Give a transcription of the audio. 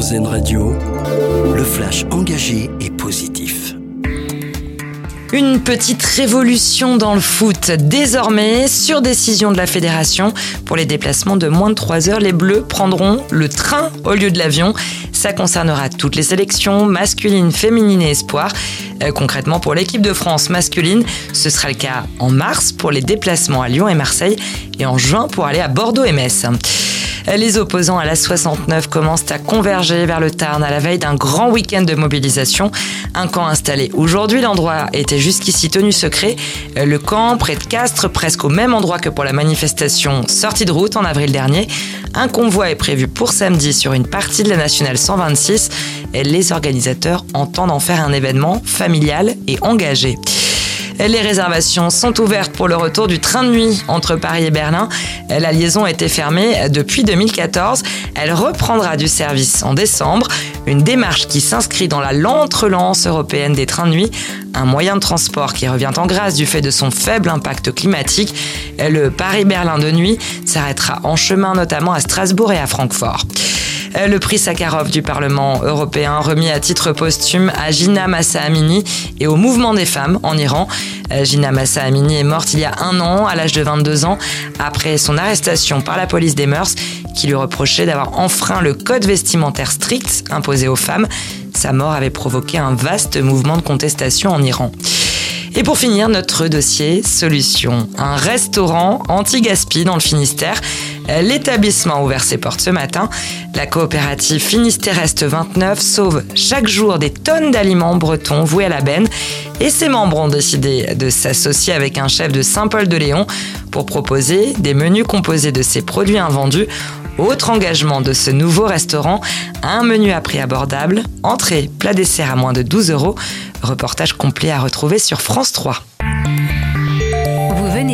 Radio, le flash engagé et positif. Une petite révolution dans le foot. Désormais, sur décision de la fédération, pour les déplacements de moins de 3 heures, les Bleus prendront le train au lieu de l'avion. Ça concernera toutes les sélections, masculines, féminines et espoirs. Euh, concrètement, pour l'équipe de France masculine, ce sera le cas en mars pour les déplacements à Lyon et Marseille et en juin pour aller à Bordeaux et Metz. Les opposants à la 69 commencent à converger vers le Tarn à la veille d'un grand week-end de mobilisation. Un camp installé aujourd'hui, l'endroit était jusqu'ici tenu secret. Le camp, près de Castres, presque au même endroit que pour la manifestation sortie de route en avril dernier. Un convoi est prévu pour samedi sur une partie de la nationale 126. Les organisateurs entendent en faire un événement familial et engagé. Les réservations sont ouvertes pour le retour du train de nuit entre Paris et Berlin. La liaison été fermée depuis 2014. Elle reprendra du service en décembre. Une démarche qui s'inscrit dans la lente relance européenne des trains de nuit, un moyen de transport qui revient en grâce du fait de son faible impact climatique. Le Paris-Berlin de nuit s'arrêtera en chemin notamment à Strasbourg et à Francfort. Euh, le prix Sakharov du Parlement européen remis à titre posthume à Gina Massa Amini et au mouvement des femmes en Iran. Euh, Gina Massa Amini est morte il y a un an, à l'âge de 22 ans, après son arrestation par la police des mœurs qui lui reprochait d'avoir enfreint le code vestimentaire strict imposé aux femmes. Sa mort avait provoqué un vaste mouvement de contestation en Iran. Et pour finir, notre dossier solution. Un restaurant anti-gaspi dans le Finistère. L'établissement a ouvert ses portes ce matin. La coopérative Finistéreste 29 sauve chaque jour des tonnes d'aliments bretons voués à la benne. Et ses membres ont décidé de s'associer avec un chef de Saint-Paul-de-Léon pour proposer des menus composés de ces produits invendus autre engagement de ce nouveau restaurant, un menu à prix abordable, entrée, plat dessert à moins de 12 euros. Reportage complet à retrouver sur France 3.